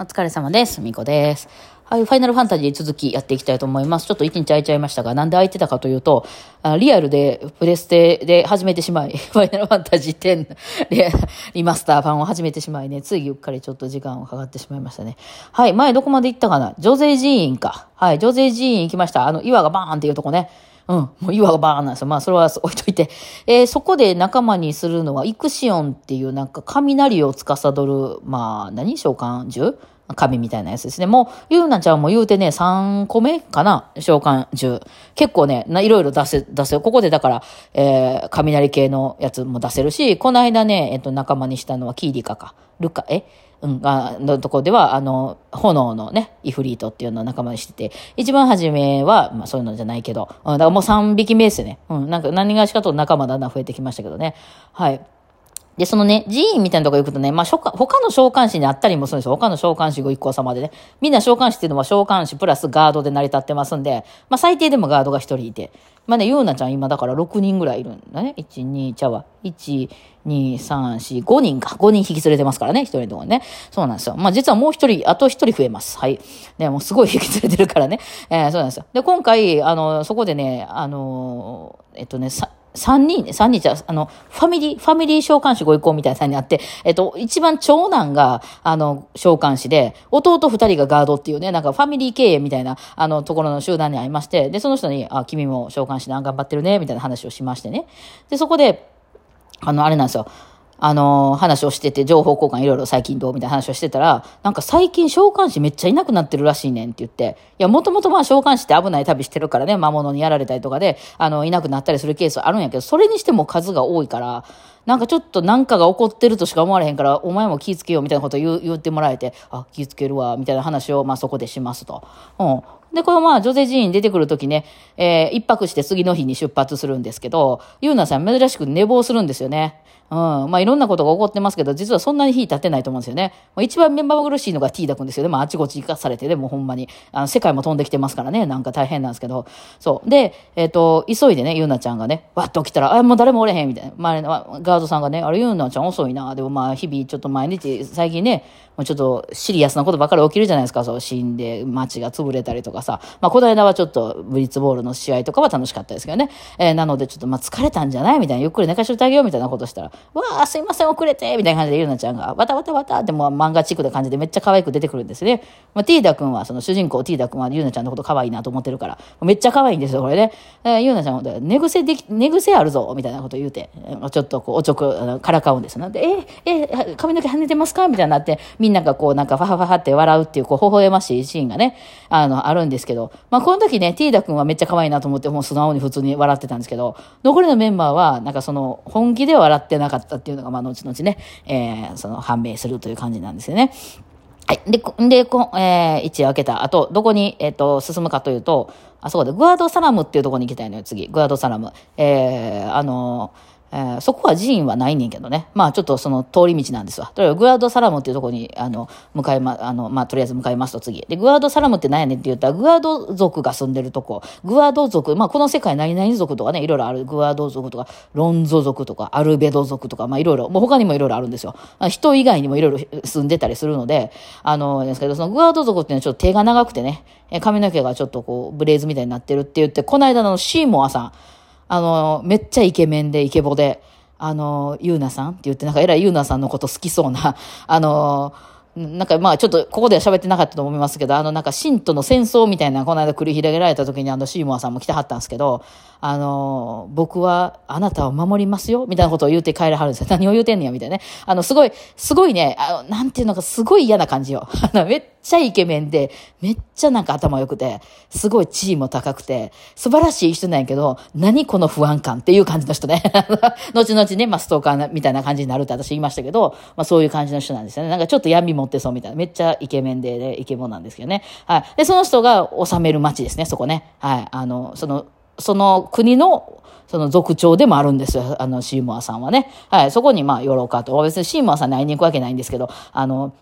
お疲れ様です。みこです。はい、ファイナルファンタジー続きやっていきたいと思います。ちょっと一日空いちゃいましたが、なんで空いてたかというと、あリアルでプレステで始めてしまい、ファイナルファンタジー10リリマスター版を始めてしまいね、ついうっかりちょっと時間をかかってしまいましたね。はい、前どこまで行ったかな？ジョゼ寺院か。はい、ジョゼ寺院行きました。あの、岩がバーンっていうとこね。うん。もう岩がバーなんですよ。まあ、それは置いといて。えーそこで仲間にするのは、イクシオンっていうなんか雷を司る、まあ、何召喚獣？神みたいなやつですね。もう、ゆうなちゃんも言うてね、3個目かな？召喚獣。結構ね、いろいろ出せ、出せ、ここでだから、えー雷系のやつも出せるし、この間ね、えっと、仲間にしたのはキーリカか。ルカ、え？うん、が、のとこでは、あの、炎のね、イフリートっていうのを仲間にしてて、一番初めは、まあそういうのじゃないけど、うん、だからもう3匹目ですよね。うん、なんか何がしかと仲間だんだん増えてきましたけどね。はい。で、そのね、寺院みたいなとこ行くとね、まあ、他の召喚師にあったりもするんですよ。他の召喚師ご一行様でね。みんな召喚師っていうのは召喚師プラスガードで成り立ってますんで、まあ、最低でもガードが一人いて。まあね、ゆうなちゃん今だから6人ぐらいいるんだね。1、2、ちゃわ。1、2、3、4、5人か。5人引き連れてますからね、一人のとこね。そうなんですよ。まあ、実はもう一人、あと一人増えます。はい。ね、もうすごい引き連れてるからね。えーそうなんですよ。で、今回、あの、そこでね、あの、えっとね、さ三人ね、三人じゃ、あの、ファミリー、ファミリー召喚師ご一行みたいなのにあって、えっと、一番長男が、あの、召喚師で、弟二人がガードっていうね、なんかファミリー経営みたいな、あの、ところの集団に会いまして、で、その人に、あ、君も召喚師な、頑張ってるね、みたいな話をしましてね。で、そこで、あの、あれなんですよ。あの、話をしてて、情報交換いろいろ最近どうみたいな話をしてたら、なんか最近召喚師めっちゃいなくなってるらしいねんって言って、いや、もともとまあ召喚師って危ない旅してるからね、魔物にやられたりとかで、あの、いなくなったりするケースあるんやけど、それにしても数が多いから、なんかちょっとなんかが起こってるとしか思われへんから、お前も気ぃつけようみたいなこと言言ってもらえて、あ、気ぃつけるわ、みたいな話をまあそこでしますと。うん。で、このまあ、女性寺院出てくるときね、えー一泊して次の日に出発するんですけど、ゆうなさん珍しく寝坊するんですよね。うん。まあ、いろんなことが起こってますけど、実はそんなに火立ってないと思うんですよね。一番メンバー苦しいのが T ダ君ですよね。まあ、あちこち行かされてでもほんまに、あの、世界も飛んできてますからね。なんか大変なんですけど。そう。で、えっ、と、急いでね、ゆうなちゃんがね、わっと起きたら、あ、もう誰もおれへん、みたいな。周りのガードさんがね、あれ、ゆうなちゃん遅いな。でもまあ、日々ちょっと毎日、最近ね、もうちょっとシリアスなことばっかり起きるじゃないですか。そう、死んで街が潰れたりとかさ。まあ、この間はちょっとブリッツボールの試合とかは楽しかったですけどね。えーなのでちょっとまあ疲れたんじゃない？みたいな。ゆっくり寝かしといてあげようみたいなことしたら、わあ、すいません、遅れてみたいな感じでゆうなちゃんが、わたわたわたってもう漫画チックな感じでめっちゃ可愛く出てくるんですね。まあ、ティーダ君は、その主人公ティーダ君はゆうなちゃんのこと可愛いなと思ってるから、めっちゃ可愛いんですよ、これね。えーゆうなちゃんも、寝癖でき、寝癖あるぞみたいなこと言うて、ちょっとこう、おちょく、からかうんですよ。なんで、えー、えー髪の毛跳ねてますか？みたいになって、みんながこう、なんか、ファハファって笑うっていう、こう、微笑ましいシーンがね、あの、あるんですけど、まあ、この時ね、ティーダ君はめっちゃ可愛いなと思って、もう素直に普通に笑ってたんですけど、残りのメンバーは、なんかその、本気で笑ってなかったっていうのが、まあ、後々ね、えーその、判明するという感じなんですよね。はい。で、こで、こえー、一夜明けた後、どこに、えっ、と、進むかというと、あそこで、グアドサラムっていうところに行きたいのよ、次。グアドサラム。えー、あのえーそこは寺院はないねんけどね。まあちょっとその通り道なんですわ。とりあえずグアドサラムっていうとこに、あの、向かいま、あの、まあとりあえず向かいますと次。で、グアドサラムって何やねんって言ったら、グアド族が住んでるとこ。グアド族、まあこの世界何々族とかね、いろいろある。グアド族とか、ロンゾ族とか、アルベド族とか、まあいろいろ、もう他にもいろいろあるんですよ。人以外にもいろいろ住んでたりするので、あの、ですけど、そのグアド族っていうのはちょっと手が長くてね、髪の毛がちょっとこう、ブレーズみたいになってるって言って、この間のシーモアさん、あの、めっちゃイケメンでイケボで、あの、ユーナさんって言って、なんかえらいユーナさんのこと好きそうな、あの、なんかまあちょっとここでは喋ってなかったと思いますけど、あのなんか神との戦争みたいなこの間繰り広げられた時にあのシーモアさんも来てはったんですけど、あの、僕はあなたを守りますよみたいなことを言って帰らはるんですよ。何を言うてんねやみたいなね。あのすごい、すごいね、あの、なんていうのかすごい嫌な感じよ。あのめっちゃイケメンで、めっちゃなんか頭良くて、すごい地位も高くて、素晴らしい人なんやけど、何この不安感っていう感じの人ね。後々ね、まあストーカーみたいな感じになるって私言いましたけど、まあそういう感じの人なんですよね。なんかちょっと闇持ってそうみたいな。めっちゃイケメンで、ね、イケボなんですけどね。はい。で、その人が治める町ですね、そこね。はい。あの、その、その国の、その族長でもあるんですよ。あの、シーモアさんはね。はい。そこに、まあ、寄ろうかと。別にシーモアさんに会いに行くわけないんですけど、あの、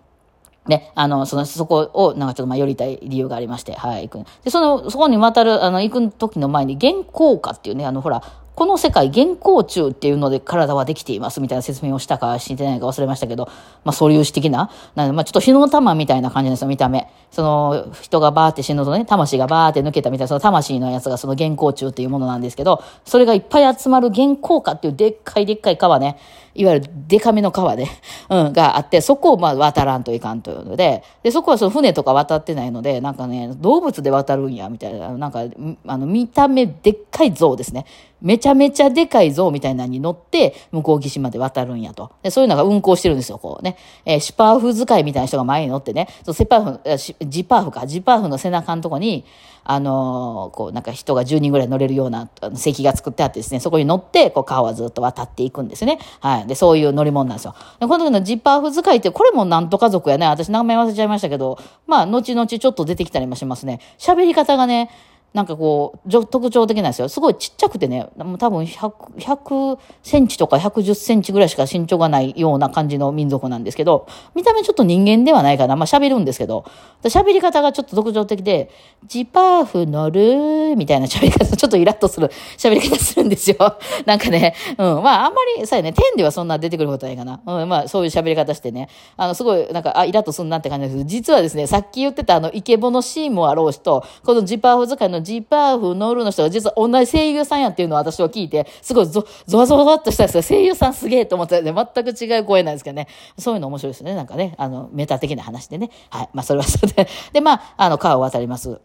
ね、あの、その、そこを、なんかちょっとまあ寄りたい理由がありまして、はい、行く。で、その、そこに渡る、あの、行く時の前に、原稿花っていうね、あの、ほら、この世界、原稿中っていうので体はできていますみたいな説明をしたかしてないか忘れましたけど、まあ、素粒子的な、なまあ、ちょっと火の玉みたいな感じですよ、見た目。その、人がバーって死ぬとね、魂がバーって抜けたみたいな、その魂のやつがその原稿中っていうものなんですけど、それがいっぱい集まる原稿花っていうでっかいでっかい川ね、いわゆるデカめの川で、うん、があって、そこをまあ渡らんといかんというので、で、そこはその船とか渡ってないので、なんかね、動物で渡るんや、みたいな、なんか、あの、見た目でっかい像ですね。めちゃめちゃでかい像みたいなのに乗って、向こう岸まで渡るんやと。で、そういうのが運行してるんですよ、こうね。えー、シパーフ使いみたいな人が前に乗ってね、そセパーフ、ジパーフか、ジパーフの背中のとこに、あの、こう、なんか人が10人ぐらい乗れるような席が作ってあってですね、そこに乗って、こう、川はずっと渡っていくんですね。はい。で、そういう乗り物なんですよ。で、この時のジッパーフ使いって、これもなんとか族やね。私名前忘れちゃいましたけど、まあ、後々ちょっと出てきたりもしますね。喋り方がね、なんかこう、特徴的なんですよ。すごいちっちゃくてね、多分100、100センチとか110センチぐらいしか身長がないような感じの民族なんですけど、見た目ちょっと人間ではないかな。まあ喋るんですけど、喋り方がちょっと特徴的で、ジパーフ乗るみたいな喋り方、ちょっとイラッとする 喋り方するんですよ。なんかね、うん、まああんまり、さやね、天ではそんな出てくることないかな。うん、まあそういう喋り方してね、あの、すごい、なんか、あ、イラッとすんなって感じですけど、実はですね、さっき言ってたあの、イケボのシーンもあろうしと、このジパーフ使いののジパーフ乗るの人が実は同じ声優さんやっていうのを私は聞いて、すごいゾゾワゾワっとしたんですけど、声優さんすげえと思ったね、全く違う声なんですけどね。そういうの面白いですね。なんかね、あの、メタ的な話でね。はい。まあ、それはそれで。で、まあ、あの、川を渡ります。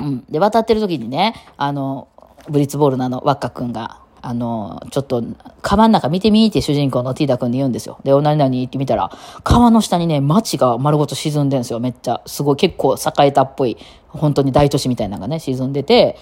うん。で、渡ってる時にね、あの、ブリッツボールのあの、ワッカ君が、あの、ちょっと、川の中見てみって主人公のティーダ君に言うんですよ。で、お何々行ってみたら、川の下にね、街が丸ごと沈んでるんですよ。めっちゃ。すごい、結構栄えたっぽい、本当に大都市みたいなのがね、沈んでて、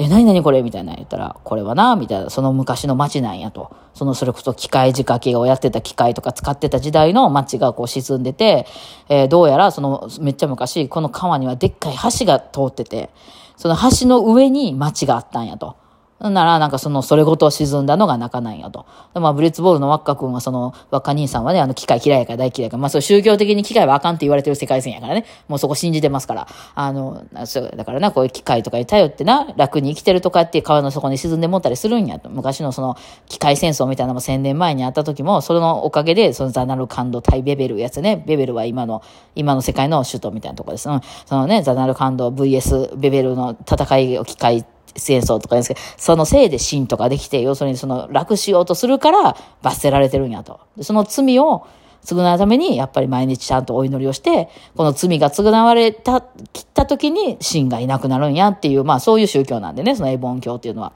え、何々これ？みたいな言ったら、これはな、みたいな、その昔の街なんやと。その、それこそ機械仕掛けをやってた機械とか使ってた時代の街がこう沈んでて、えー、どうやらその、めっちゃ昔、この川にはでっかい橋が通ってて、その橋の上に街があったんやと。なら、なんかその、それごと沈んだのが泣かないよと。でまあ、ブリッツボールのワッカ君は、その、ワッカ兄さんはね、あの、機械嫌いやから大嫌いやから、まあ、そう、宗教的に機械はあかんって言われてる世界線やからね。もうそこ信じてますから。あの、そう、だからな、こういう機械とかに頼ってな、楽に生きてるとかって川の底に沈んでもったりするんやと。昔のその、機械戦争みたいなのも千年前にあった時も、そのおかげで、そのザナルカンド対ベベルやつね。ベベルは今の、今の世界の首都みたいなとこです。うん。そのね、ザナルカンド VS ベベルの戦いを機械戦争とかですけど、そのせいで信とかできて、要するにその楽しようとするから罰せられてるんやと。その罪を償うために、やっぱり毎日ちゃんとお祈りをして、この罪が償われた、切った時に信がいなくなるんやっていう、まあそういう宗教なんでね、そのエボン教っていうのは。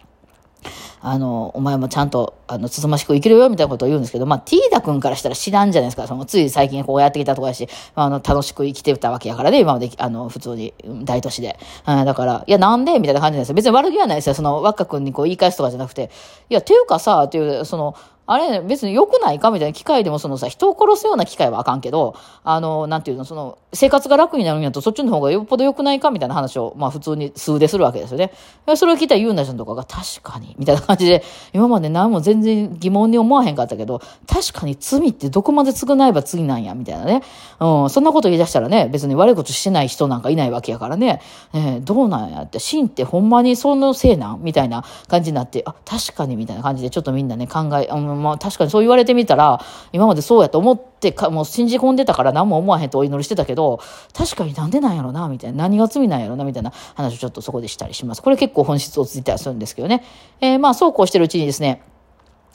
あの、お前もちゃんと、あの、つつましく生きるよ、みたいなことを言うんですけど、まあ、ティーダ君からしたら知らんじゃないですか。その、つい最近こうやってきたとこやし、あの、楽しく生きてたわけやからね、今まで、あの、普通に、大都市で。うん、だから、いや、なんで？みたいな感じなんですよ。別に悪気はないですよ。その、若君にこう言い返すとかじゃなくて、いや、ていうかさ、っていう、その、あれ、別に良くないかみたいな機械でもそのさ、人を殺すような機械はあかんけど、あの、なんていうの、その、生活が楽になるんやと、そっちの方がよっぽど良くないかみたいな話を、まあ普通に数でするわけですよね。それを聞いたゆうなちゃんとかが、確かに、みたいな感じで、今まで何も全然疑問に思わへんかったけど、確かに罪ってどこまで償えば罪なんや、みたいなね。うん、そんなこと言い出したらね、別に悪いことしてない人なんかいないわけやからね、えー、どうなんやって、真ってほんまにそのせいなん？みたいな感じになって、あ、確かに、みたいな感じで、ちょっとみんなね、考え、うんまあ、確かにそう言われてみたら、今までそうやと思ってか、もう信じ込んでたから何も思わへんとお祈りしてたけど、確かになんでなんやろな、みたいな。何が罪なんやろな、みたいな話をちょっとそこでしたりします。これ結構本質をついたりするんですけどね。えー、まあ、そうこうしてるうちにですね、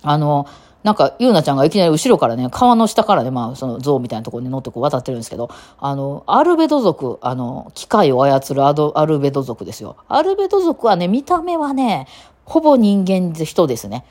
あの、なんか、ゆうなちゃんがいきなり後ろからね、川の下からね、まあ、その像みたいなところに乗ってこう渡ってるんですけど、あの、アルベド族、あの、機械を操るアドアルベド族ですよ。アルベド族はね、見た目はね、ほぼ人間人ですね。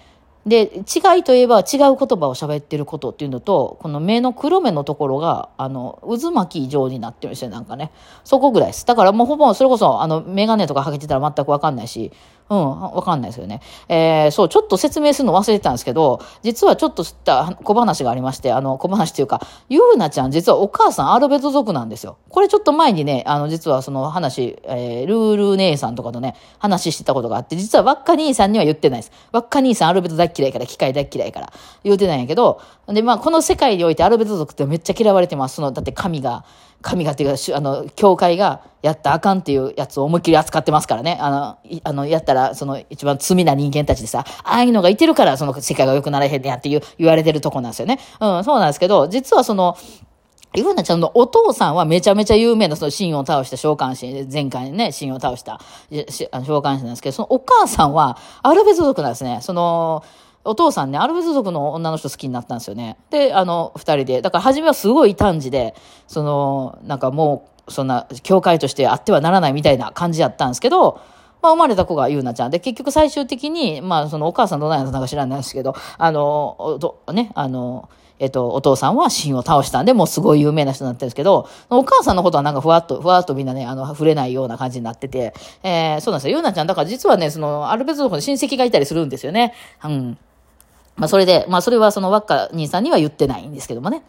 で、違いといえば違う言葉を喋ってることっていうのと、この目の黒目のところが、あの、渦巻き状になってるんですよ、なんかね。そこぐらいです。だからもうほぼ、それこそ、あの、メガネとかはけてたら全くわかんないし、うん、わかんないですよね。えー、そう、ちょっと説明するの忘れてたんですけど、実はちょっとした小話がありまして、あの、小話っていうか、ゆうなちゃん実はお母さんアルベト族なんですよ。これちょっと前にね、あの、実はその話、えー、ルール姉さんとかとね、話してたことがあって、実はワッカ兄さんには言ってないです。ワッカ兄さんアルベト大嫌いから、機械大嫌いから、言うてないんやけど、で、まあ、この世界においてアルベト族ってめっちゃ嫌われてます。その、だって神が、神がっていうか、あの、教会がやったあかんっていうやつを思いっきり扱ってますからね。あの、あの、やったら、その一番罪な人間たちでさ、ああいうのがいてるから、その世界が良くなれへんねやっていう言われてるとこなんですよね。うん、そうなんですけど、実はその、ゆうなちゃんのお父さんはめちゃめちゃ有名なその神を倒した召喚師、前回ね、神を倒した召喚師なんですけど、そのお母さんはアルベ族なんですね。その、お父さんね、アルベズ族の女の人好きになったんですよね。で、あの、二人で。だから初めはすごい短時で、その、なんかもう、そんな、教会としてあってはならないみたいな感じやったんですけど、まあ、生まれた子がゆうなちゃんで、結局最終的に、まあ、そのお母さんどなんやったか知らないんですけど、あの、おとね、あの、えっと、お父さんは神を倒したんで、もうすごい有名な人になってるんですけど、お母さんのことはなんかふわっと、ふわっとみんなね、あの、触れないような感じになってて、えー、そうなんですよ。ゆうなちゃん、だから実はね、その、アルベツ族の親戚がいたりするんですよね。うん。まあ、それで、まあ、それはその、ワッカ兄さんには言ってないんですけどもね。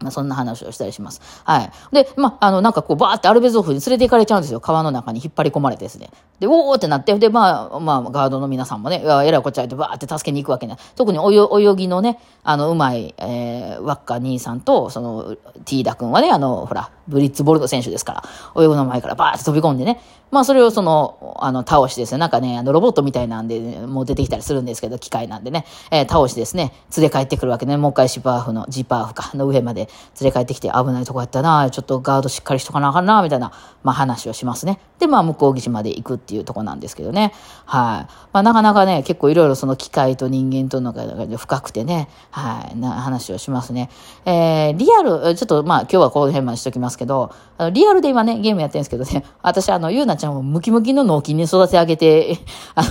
まあ、そんな話をしたりします。はい。で、まあ、あの、なんかこう、バーってアルベゾフに連れて行かれちゃうんですよ。川の中に引っ張り込まれてですね。で、おーってなって、で、まあ、まあ、ガードの皆さんもね、えらいこっちゃいて、バーって助けに行くわけね。特に泳ぎのね、あの、うまい、えー、ワッカ兄さんと、その、ティーダ君はね、あの、ほら、ブリッツボルト選手ですから、泳ぐの前からバーって飛び込んでね、まあそれをその、あの、倒してですね、なんかね、あの、ロボットみたいなんで、もう出てきたりするんですけど、機械なんでね、えー、倒してですね、連れ帰ってくるわけね、もう一回シパーフの、ジパーフか、の上まで。連れ帰ってきて、危ないとこやったな、ちょっとガードしっかりしとかなあかんな、みたいな、まあ話をしますね。で、まあ向こう岸まで行くっていうとこなんですけどね。はい。まあなかなかね、結構いろいろその機械と人間とのが深くてね、はい、な話をしますね。えー、リアル、ちょっとまあ今日はこの辺までしときますけど、あのリアルで今ね、ゲームやってるんですけどね、私あの、ゆうなちゃんをムキムキの脳筋に育て上げて、あの、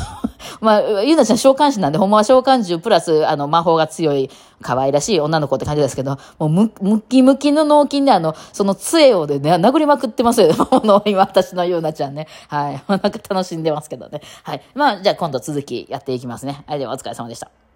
まあ、ゆうなちゃん召喚師なんで、ほんまは召喚獣プラス、あの、魔法が強い、可愛らしい女の子って感じですけど、もうム、ムキムキの脳筋で、あの、その杖をでね、殴りまくってますよ。の、今、私のゆうなちゃんね。はい。なんか楽しんでますけどね。はい。まあ、じゃあ今度続きやっていきますね。はい、ではお疲れ様でした。